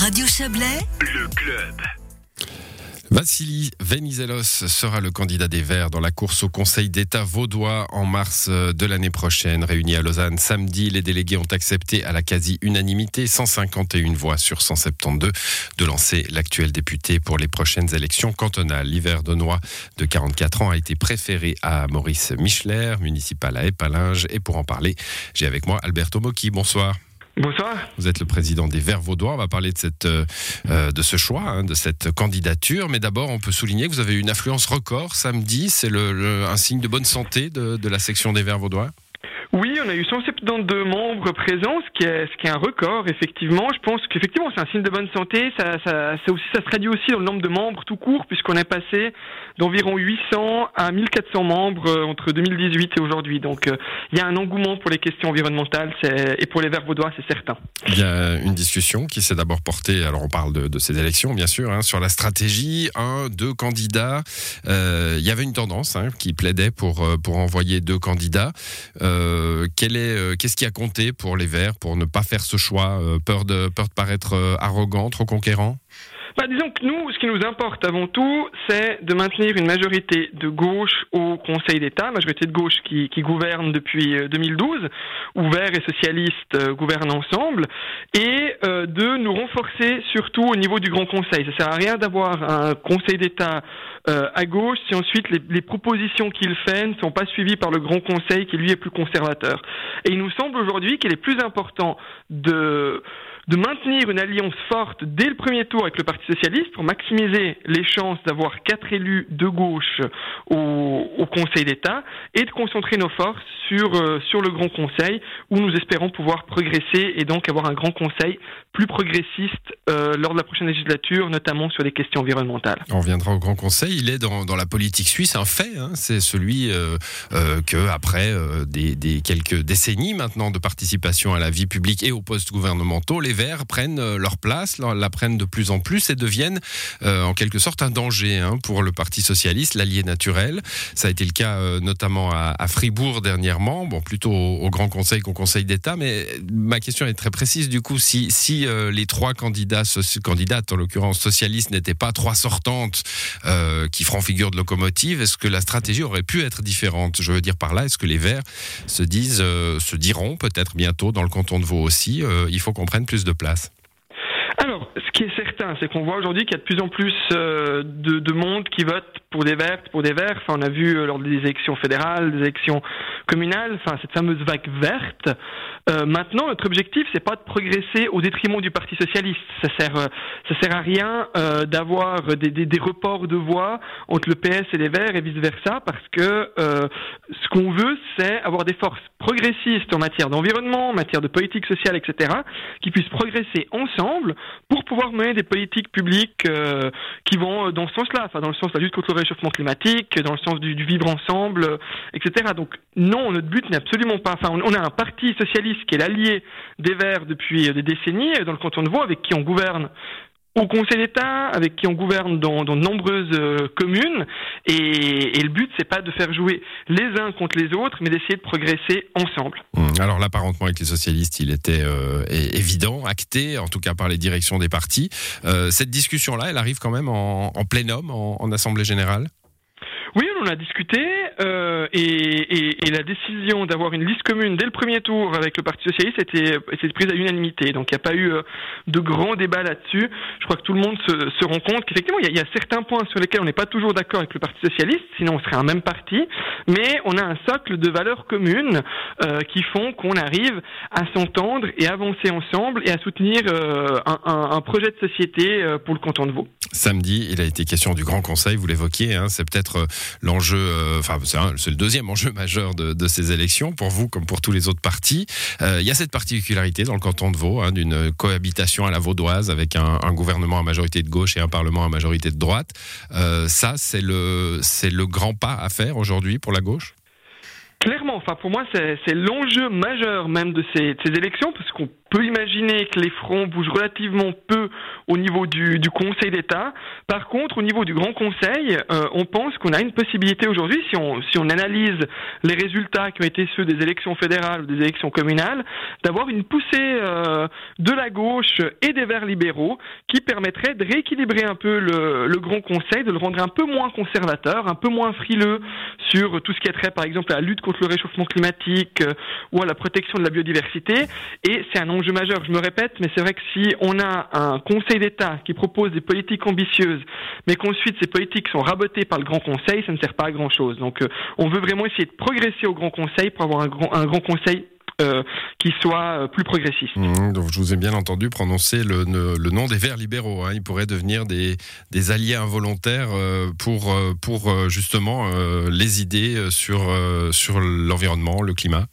Radio Chablais, le club. Vassili Venizelos sera le candidat des Verts dans la course au Conseil d'État vaudois en mars de l'année prochaine. Réunis à Lausanne samedi, les délégués ont accepté à la quasi-unanimité, 151 voix sur 172, de lancer l'actuel député pour les prochaines élections cantonales. L'hiver Donois de 44 ans a été préféré à Maurice Michler, municipal à Épalinges. Et pour en parler, j'ai avec moi Alberto Mocchi. Bonsoir. Bonsoir. Vous êtes le président des Verts Vaudois. On va parler de, euh, de ce choix, hein, de cette candidature. Mais d'abord, on peut souligner que vous avez eu une affluence record samedi. C'est le, un signe de bonne santé de, de la section des Verts Vaudois on a eu 172 membres présents, ce qui est, un record, effectivement. Je pense qu'effectivement, c'est un signe de bonne santé. Ça, se traduit aussi dans le nombre de membres tout court, puisqu'on est passé d'environ 800 à 1400 membres euh, entre 2018 et aujourd'hui. Donc, euh, il y a un engouement pour les questions environnementales et pour les Verts vaudois, c'est certain. Il y a une discussion qui s'est d'abord portée, alors on parle de, ces élections, bien sûr, hein, sur la stratégie. Un, deux candidats. Euh, il y avait une tendance hein, qui plaidait pour, envoyer deux candidats. Euh, qu'est-ce qui a compté pour les Verts pour ne pas faire ce choix euh, Peur de, peur de paraître arrogant, trop conquérant? Bah, disons que nous, ce qui nous importe avant tout, c'est de maintenir une majorité de gauche au Conseil d'État, majorité de gauche qui, qui gouverne depuis 2012, où Verts et socialistes gouvernent ensemble, et de nous renforcer surtout au niveau du Grand Conseil. Ça sert à rien d'avoir un Conseil d'État euh, à gauche si ensuite les, les propositions qu'il fait ne sont pas suivies par le Grand Conseil qui lui est plus conservateur. Et il nous semble aujourd'hui qu'il est plus important de de maintenir une alliance forte dès le premier tour avec le Parti socialiste pour maximiser les chances d'avoir quatre élus de gauche au, Conseil d'État et de concentrer nos forces sur, euh, sur le Grand Conseil où nous espérons pouvoir progresser et donc avoir un Grand Conseil plus progressiste euh, lors de la prochaine législature, notamment sur les questions environnementales. On reviendra au Grand Conseil. Il est dans, dans la politique suisse un fait. Hein. C'est celui euh, euh, que après des, des, quelques décennies maintenant de participation à la vie publique et aux postes gouvernementaux, les Verts prennent euh, leur place, la prennent de plus en plus et deviennent euh, en quelque sorte un danger hein, pour le Parti socialiste, l'allié naturel. Ça a été le cas euh, notamment à, Fribourg dernièrement, bon plutôt au, Grand Conseil qu'au Conseil d'État. Mais ma question est très précise du coup. Si, si les trois candidats, candidates en l'occurrence socialistes, n'étaient pas trois sortantes qui feront figure de locomotive, est-ce que la stratégie aurait pu être différente? Je veux dire par là, est-ce que les Verts se disent, se diront peut-être bientôt dans le canton de Vaud aussi, il faut qu'on prenne plus de place. Alors, ce qui est certain, c'est qu'on voit aujourd'hui qu'il y a de plus en plus euh, de, de, monde qui vote pour des vertes, pour des verts. Enfin, on a vu euh, lors des élections fédérales, des élections communales, enfin cette fameuse vague verte. Euh, maintenant, notre objectif, c'est pas de progresser au détriment du Parti socialiste. Ça sert, ça sert à rien d'avoir des, reports de voix entre le PS et les Verts et vice versa, parce que ce qu'on veut, c'est avoir des forces progressistes en matière d'environnement, en matière de politique sociale, etc., qui puissent progresser ensemble pour pouvoir mener des politiques publiques euh, qui vont dans ce sens-là, enfin dans le sens de la lutte contre le réchauffement climatique, dans le sens du, du vivre ensemble, euh, etc. Donc non, notre but n'est absolument pas. Enfin, on, on, a un parti socialiste qui est l'allié des Verts depuis des décennies dans le canton de Vaud, avec qui on gouverne au Conseil d'État, avec qui on gouverne dans, de nombreuses euh, communes, et, le but c'est pas de faire jouer les uns contre les autres, mais d'essayer de progresser ensemble. Mmh. Alors l'apparentement avec les socialistes, il était euh, évident, acté, en tout cas par les directions des partis. Euh, cette discussion-là, elle arrive quand même en, plénum, en assemblée générale? Oui, on en a discuté euh, et, et, et, la décision d'avoir une liste commune dès le premier tour avec le Parti socialiste était, était prise à l'unanimité. Donc il n'y a pas eu euh, de grands débats là-dessus. Je crois que tout le monde se, se rend compte qu'effectivement il y, y, a certains points sur lesquels on n'est pas toujours d'accord avec le Parti socialiste, sinon on serait un même parti. Mais on a un socle de valeurs communes euh, qui font qu'on arrive à s'entendre et avancer ensemble et à soutenir euh, un, un, un, projet de société euh, pour le canton de Vaud. Samedi, il a été question du Grand Conseil. Vous l'évoquiez, hein, c'est peut-être l'enjeu, euh, enfin c'est le deuxième enjeu majeur de, ces élections pour vous comme pour tous les autres partis. Euh, il y a cette particularité dans le canton de Vaud hein, d'une cohabitation à la vaudoise avec un, gouvernement à majorité de gauche et un parlement à majorité de droite. Euh, ça, c'est le le grand pas à faire aujourd'hui pour la gauche? Clairement, enfin pour moi c'est l'enjeu majeur même de ces, de ces élections parce qu'on peut imaginer que les fronts bougent relativement peu au niveau du, du Conseil d'État. Par contre, au niveau du Grand Conseil, euh, on pense qu'on a une possibilité aujourd'hui, si on, si on analyse les résultats qui ont été ceux des élections fédérales ou des élections communales, d'avoir une poussée euh, de la gauche et des Verts libéraux qui permettrait de rééquilibrer un peu le, le Grand Conseil, de le rendre un peu moins conservateur, un peu moins frileux sur tout ce qui est trait, par exemple, à la lutte contre le réchauffement climatique euh, ou à la protection de la biodiversité. Et c'est un enjeu majeur, je me répète, mais c'est vrai que si on a un Conseil d'État qui propose des politiques ambitieuses, mais qu'ensuite ces politiques sont rabotées par le Grand Conseil, ça ne sert pas à grand-chose. Donc euh, on veut vraiment essayer de progresser au Grand Conseil pour avoir un grand, Conseil euh, qui soit euh, plus progressiste. Mmh, donc je vous ai bien entendu prononcer le, nom des Verts libéraux. Hein. Ils pourraient devenir des, alliés involontaires pour, justement les idées sur l'environnement, le climat.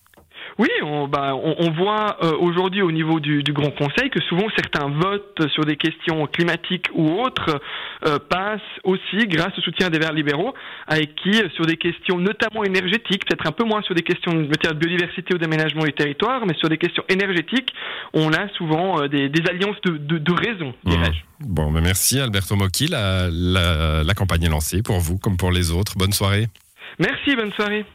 Oui, on, bah, on, on voit euh, aujourd'hui au niveau du, du, Grand Conseil que souvent certains votes sur des questions climatiques ou autres euh, passent aussi grâce au soutien des Verts libéraux, avec qui, euh, sur des questions notamment énergétiques, peut-être un peu moins sur des questions de biodiversité ou d'aménagement du territoire, mais sur des questions énergétiques, on a souvent euh, des, des, alliances de, de, de raison, mmh. dirais-je. Bon, ben merci Alberto Mocchi, la, la, la campagne est lancée pour vous comme pour les autres. Bonne soirée. Merci, bonne soirée.